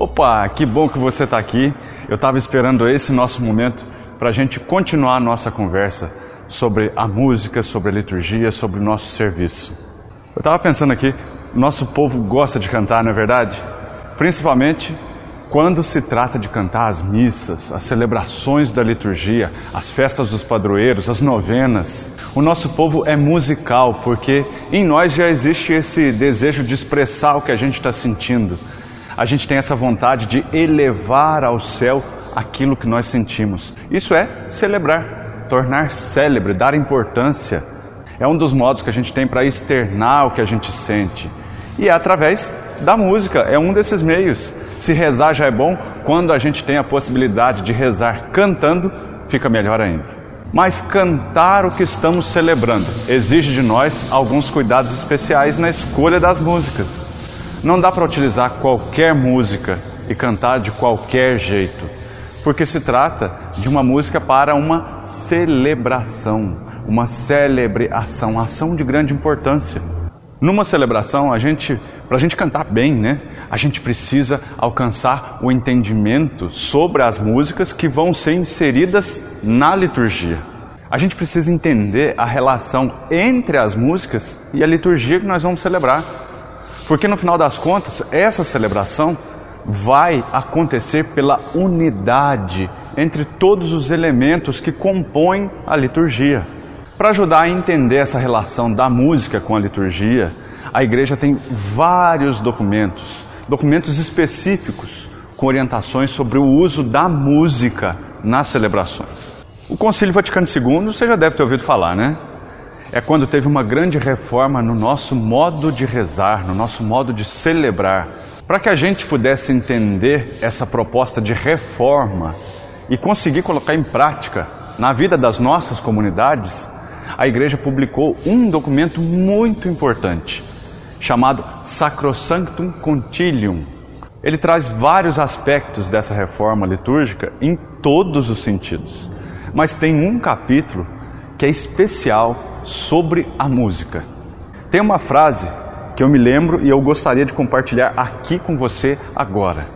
Opa, que bom que você está aqui. Eu estava esperando esse nosso momento para a gente continuar a nossa conversa sobre a música, sobre a liturgia, sobre o nosso serviço. Eu estava pensando aqui, nosso povo gosta de cantar, não é verdade? Principalmente quando se trata de cantar as missas, as celebrações da liturgia, as festas dos padroeiros, as novenas, o nosso povo é musical porque em nós já existe esse desejo de expressar o que a gente está sentindo. A gente tem essa vontade de elevar ao céu aquilo que nós sentimos. Isso é celebrar, tornar célebre, dar importância. É um dos modos que a gente tem para externar o que a gente sente. E é através da música, é um desses meios. Se rezar já é bom, quando a gente tem a possibilidade de rezar cantando, fica melhor ainda. Mas cantar o que estamos celebrando exige de nós alguns cuidados especiais na escolha das músicas. Não dá para utilizar qualquer música e cantar de qualquer jeito, porque se trata de uma música para uma celebração, uma célebre ação, ação de grande importância. Numa celebração, a gente, para a gente cantar bem, né, a gente precisa alcançar o entendimento sobre as músicas que vão ser inseridas na liturgia. A gente precisa entender a relação entre as músicas e a liturgia que nós vamos celebrar. Porque no final das contas, essa celebração vai acontecer pela unidade entre todos os elementos que compõem a liturgia. Para ajudar a entender essa relação da música com a liturgia, a igreja tem vários documentos, documentos específicos com orientações sobre o uso da música nas celebrações. O Concílio Vaticano II, você já deve ter ouvido falar, né? É quando teve uma grande reforma no nosso modo de rezar, no nosso modo de celebrar. Para que a gente pudesse entender essa proposta de reforma e conseguir colocar em prática na vida das nossas comunidades, a igreja publicou um documento muito importante, chamado Sacrosanctum Concilium. Ele traz vários aspectos dessa reforma litúrgica em todos os sentidos, mas tem um capítulo que é especial sobre a música. Tem uma frase que eu me lembro e eu gostaria de compartilhar aqui com você agora.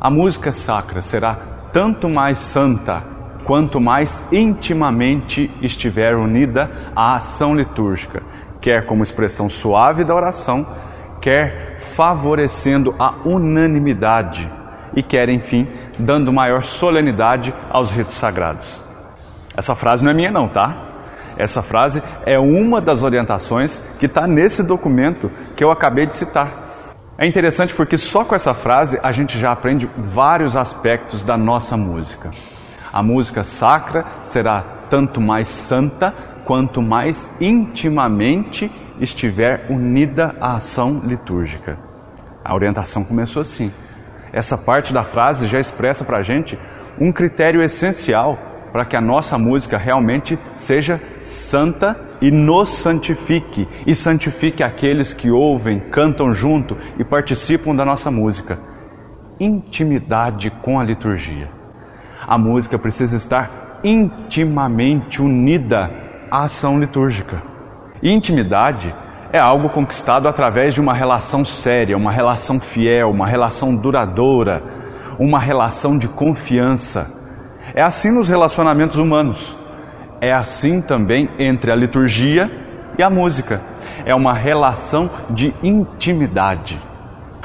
A música sacra será tanto mais santa quanto mais intimamente estiver unida à ação litúrgica, quer como expressão suave da oração, quer favorecendo a unanimidade e quer, enfim, dando maior solenidade aos ritos sagrados. Essa frase não é minha, não, tá? Essa frase é uma das orientações que está nesse documento que eu acabei de citar. É interessante porque só com essa frase a gente já aprende vários aspectos da nossa música. A música sacra será tanto mais santa quanto mais intimamente estiver unida à ação litúrgica. A orientação começou assim. Essa parte da frase já expressa para a gente um critério essencial para que a nossa música realmente seja santa e nos santifique, e santifique aqueles que ouvem, cantam junto e participam da nossa música. Intimidade com a liturgia a música precisa estar intimamente unida à ação litúrgica. E intimidade é algo conquistado através de uma relação séria, uma relação fiel, uma relação duradoura, uma relação de confiança. É assim nos relacionamentos humanos. É assim também entre a liturgia e a música. É uma relação de intimidade.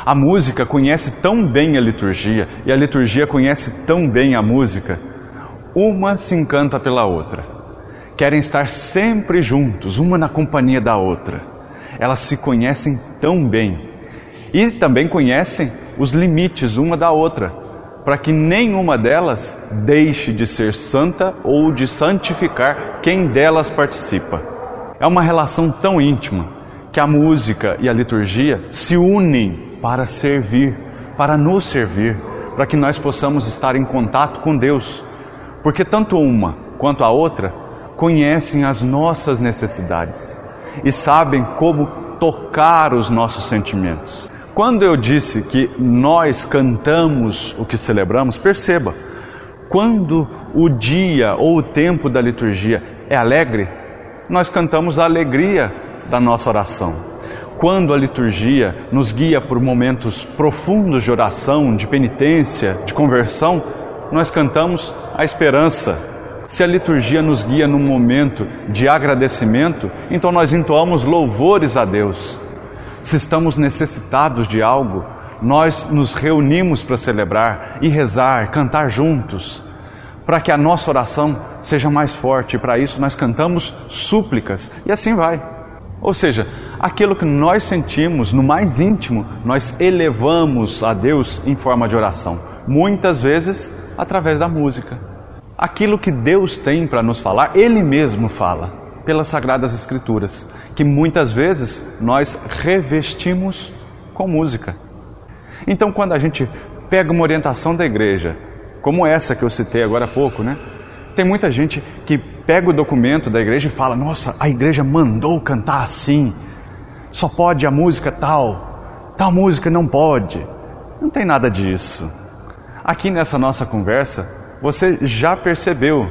A música conhece tão bem a liturgia e a liturgia conhece tão bem a música. Uma se encanta pela outra. Querem estar sempre juntos, uma na companhia da outra. Elas se conhecem tão bem e também conhecem os limites uma da outra, para que nenhuma delas deixe de ser santa ou de santificar quem delas participa. É uma relação tão íntima que a música e a liturgia se unem para servir, para nos servir, para que nós possamos estar em contato com Deus. Porque tanto uma quanto a outra conhecem as nossas necessidades e sabem como tocar os nossos sentimentos. Quando eu disse que nós cantamos o que celebramos, perceba, quando o dia ou o tempo da liturgia é alegre, nós cantamos a alegria da nossa oração. quando a liturgia nos guia por momentos profundos de oração, de penitência, de conversão, nós cantamos a esperança. Se a liturgia nos guia num momento de agradecimento, então nós entoamos louvores a Deus. Se estamos necessitados de algo, nós nos reunimos para celebrar e rezar, cantar juntos, para que a nossa oração seja mais forte. Para isso, nós cantamos súplicas e assim vai. Ou seja, aquilo que nós sentimos no mais íntimo, nós elevamos a Deus em forma de oração, muitas vezes através da música. Aquilo que Deus tem para nos falar, Ele mesmo fala, pelas Sagradas Escrituras, que muitas vezes nós revestimos com música. Então, quando a gente pega uma orientação da igreja, como essa que eu citei agora há pouco, né? Tem muita gente que pega o documento da igreja e fala: Nossa, a igreja mandou cantar assim, só pode a música tal, tal música não pode. Não tem nada disso. Aqui nessa nossa conversa, você já percebeu,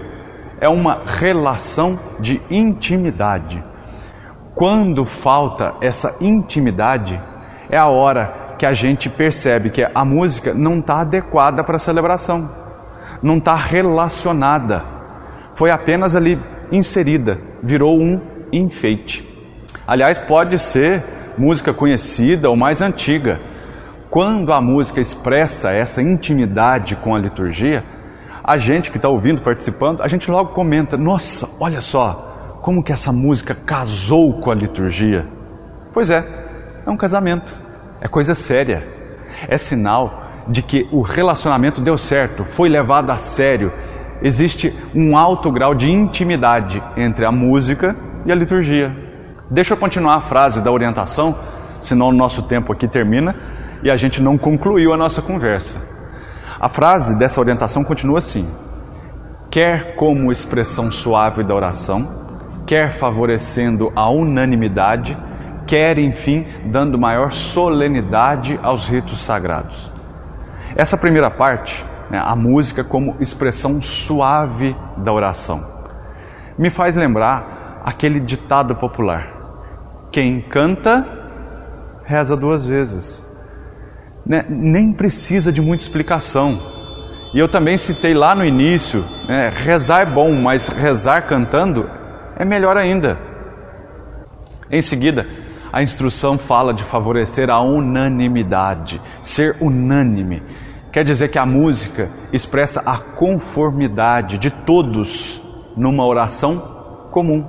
é uma relação de intimidade. Quando falta essa intimidade, é a hora que a gente percebe que a música não está adequada para a celebração, não está relacionada, foi apenas ali inserida, virou um enfeite. Aliás, pode ser música conhecida ou mais antiga. Quando a música expressa essa intimidade com a liturgia, a gente que está ouvindo, participando, a gente logo comenta: nossa, olha só, como que essa música casou com a liturgia. Pois é, é um casamento. É coisa séria. É sinal de que o relacionamento deu certo, foi levado a sério. Existe um alto grau de intimidade entre a música e a liturgia. Deixa eu continuar a frase da orientação, senão o nosso tempo aqui termina e a gente não concluiu a nossa conversa. A frase dessa orientação continua assim: quer como expressão suave da oração, quer favorecendo a unanimidade, quer, enfim, dando maior solenidade aos ritos sagrados. Essa primeira parte, né, a música como expressão suave da oração, me faz lembrar aquele ditado popular: quem canta, reza duas vezes. Né, nem precisa de muita explicação. E eu também citei lá no início: né, rezar é bom, mas rezar cantando é melhor ainda. Em seguida, a instrução fala de favorecer a unanimidade, ser unânime. Quer dizer que a música expressa a conformidade de todos numa oração comum.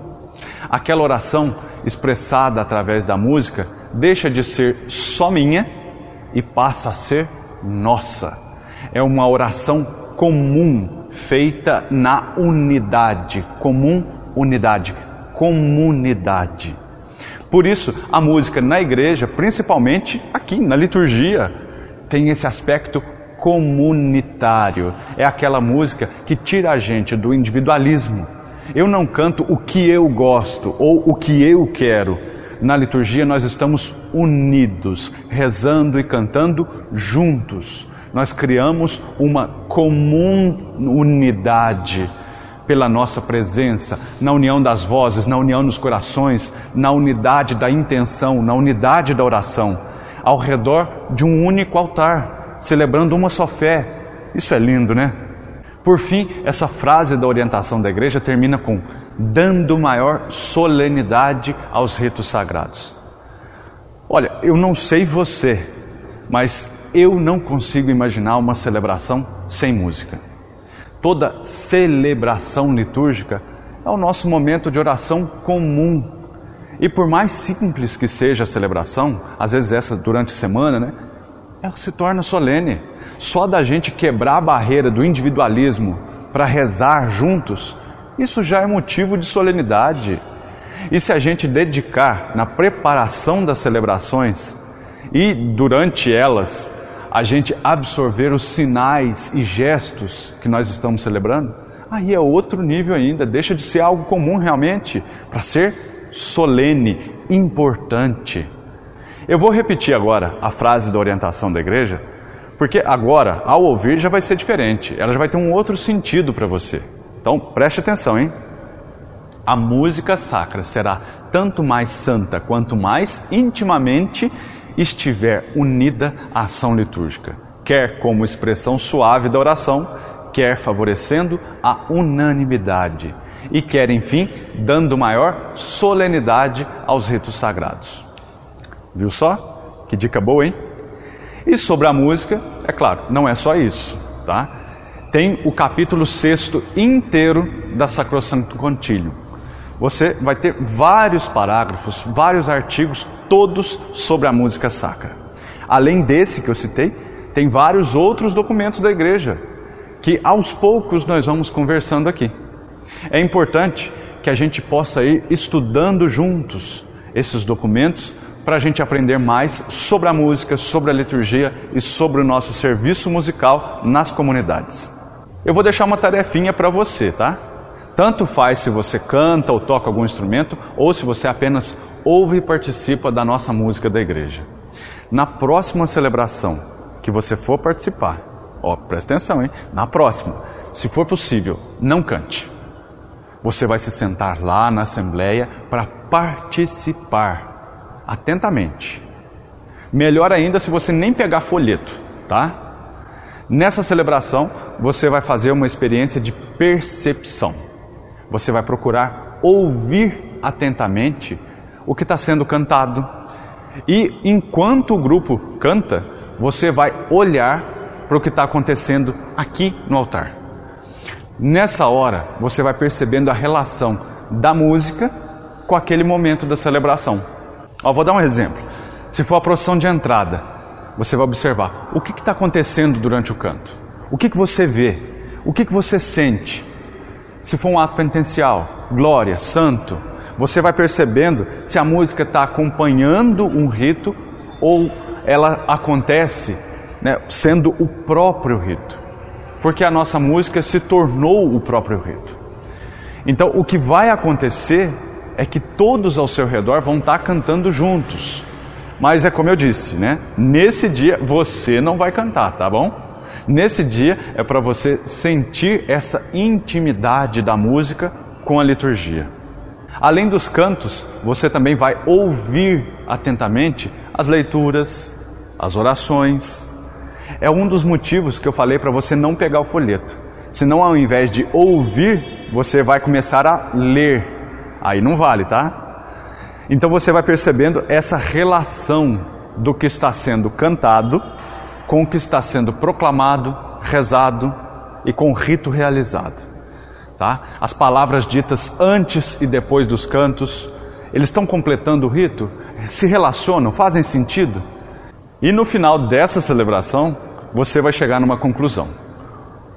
Aquela oração expressada através da música deixa de ser só minha e passa a ser nossa. É uma oração comum, feita na unidade. Comum, unidade. Comunidade. Por isso, a música na igreja, principalmente aqui na liturgia, tem esse aspecto comunitário. É aquela música que tira a gente do individualismo. Eu não canto o que eu gosto ou o que eu quero. Na liturgia nós estamos unidos, rezando e cantando juntos. Nós criamos uma comum unidade pela nossa presença, na união das vozes, na união dos corações, na unidade da intenção, na unidade da oração, ao redor de um único altar, celebrando uma só fé. Isso é lindo, né? Por fim, essa frase da orientação da igreja termina com dando maior solenidade aos ritos sagrados. Olha, eu não sei você, mas eu não consigo imaginar uma celebração sem música toda celebração litúrgica é o nosso momento de oração comum. E por mais simples que seja a celebração, às vezes essa durante a semana, né? Ela se torna solene. Só da gente quebrar a barreira do individualismo para rezar juntos, isso já é motivo de solenidade. E se a gente dedicar na preparação das celebrações e durante elas a gente absorver os sinais e gestos que nós estamos celebrando, aí é outro nível ainda, deixa de ser algo comum realmente, para ser solene, importante. Eu vou repetir agora a frase da orientação da igreja, porque agora, ao ouvir, já vai ser diferente, ela já vai ter um outro sentido para você. Então, preste atenção, hein? A música sacra será tanto mais santa quanto mais intimamente estiver unida à ação litúrgica, quer como expressão suave da oração, quer favorecendo a unanimidade e quer, enfim, dando maior solenidade aos ritos sagrados. Viu só? Que dica boa, hein? E sobre a música, é claro, não é só isso, tá? Tem o capítulo sexto inteiro da Sacrosanto Contílio. Você vai ter vários parágrafos, vários artigos, todos sobre a música sacra. Além desse que eu citei, tem vários outros documentos da igreja que aos poucos nós vamos conversando aqui. É importante que a gente possa ir estudando juntos esses documentos para a gente aprender mais sobre a música, sobre a liturgia e sobre o nosso serviço musical nas comunidades. Eu vou deixar uma tarefinha para você, tá? Tanto faz se você canta ou toca algum instrumento ou se você apenas ouve e participa da nossa música da igreja. Na próxima celebração que você for participar, ó, presta atenção, hein? Na próxima, se for possível, não cante. Você vai se sentar lá na assembleia para participar atentamente. Melhor ainda se você nem pegar folheto, tá? Nessa celebração, você vai fazer uma experiência de percepção. Você vai procurar ouvir atentamente o que está sendo cantado. E enquanto o grupo canta, você vai olhar para o que está acontecendo aqui no altar. Nessa hora, você vai percebendo a relação da música com aquele momento da celebração. Ó, vou dar um exemplo. Se for a procissão de entrada, você vai observar o que está acontecendo durante o canto. O que, que você vê? O que, que você sente? Se for um ato penitencial, glória, santo, você vai percebendo se a música está acompanhando um rito ou ela acontece né, sendo o próprio rito. Porque a nossa música se tornou o próprio rito. Então, o que vai acontecer é que todos ao seu redor vão estar cantando juntos. Mas é como eu disse, né? Nesse dia você não vai cantar, tá bom? Nesse dia é para você sentir essa intimidade da música com a liturgia. Além dos cantos, você também vai ouvir atentamente as leituras, as orações. É um dos motivos que eu falei para você não pegar o folheto. Senão, ao invés de ouvir, você vai começar a ler aí não vale, tá? Então você vai percebendo essa relação do que está sendo cantado com o que está sendo proclamado, rezado e com o rito realizado. Tá? As palavras ditas antes e depois dos cantos, eles estão completando o rito? Se relacionam? Fazem sentido? E no final dessa celebração, você vai chegar numa conclusão.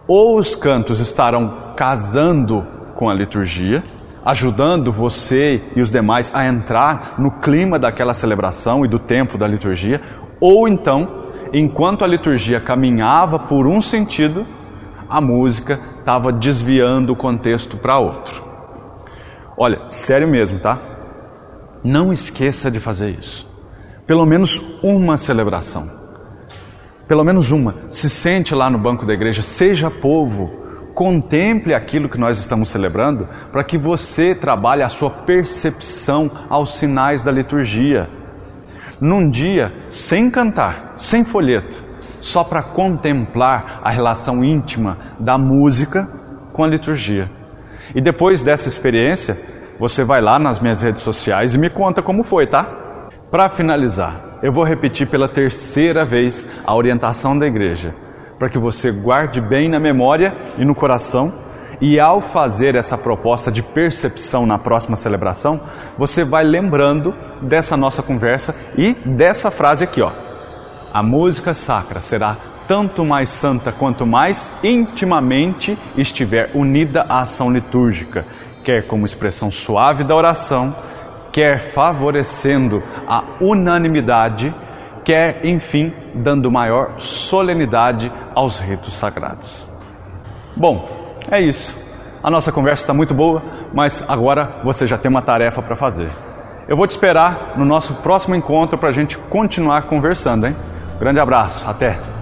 Ou os cantos estarão casando com a liturgia, ajudando você e os demais a entrar no clima daquela celebração e do tempo da liturgia, ou então, enquanto a liturgia caminhava por um sentido, a música estava desviando o contexto para outro. Olha, sério mesmo, tá? Não esqueça de fazer isso. Pelo menos uma celebração. Pelo menos uma. Se sente lá no banco da igreja, seja povo Contemple aquilo que nós estamos celebrando para que você trabalhe a sua percepção aos sinais da liturgia. Num dia sem cantar, sem folheto, só para contemplar a relação íntima da música com a liturgia. E depois dessa experiência, você vai lá nas minhas redes sociais e me conta como foi, tá? Para finalizar, eu vou repetir pela terceira vez a orientação da igreja para que você guarde bem na memória e no coração. E ao fazer essa proposta de percepção na próxima celebração, você vai lembrando dessa nossa conversa e dessa frase aqui, ó. A música sacra será tanto mais santa quanto mais intimamente estiver unida à ação litúrgica, quer como expressão suave da oração, quer favorecendo a unanimidade quer, enfim, dando maior solenidade aos ritos sagrados. Bom, é isso. A nossa conversa está muito boa, mas agora você já tem uma tarefa para fazer. Eu vou te esperar no nosso próximo encontro para a gente continuar conversando, hein? Grande abraço, até!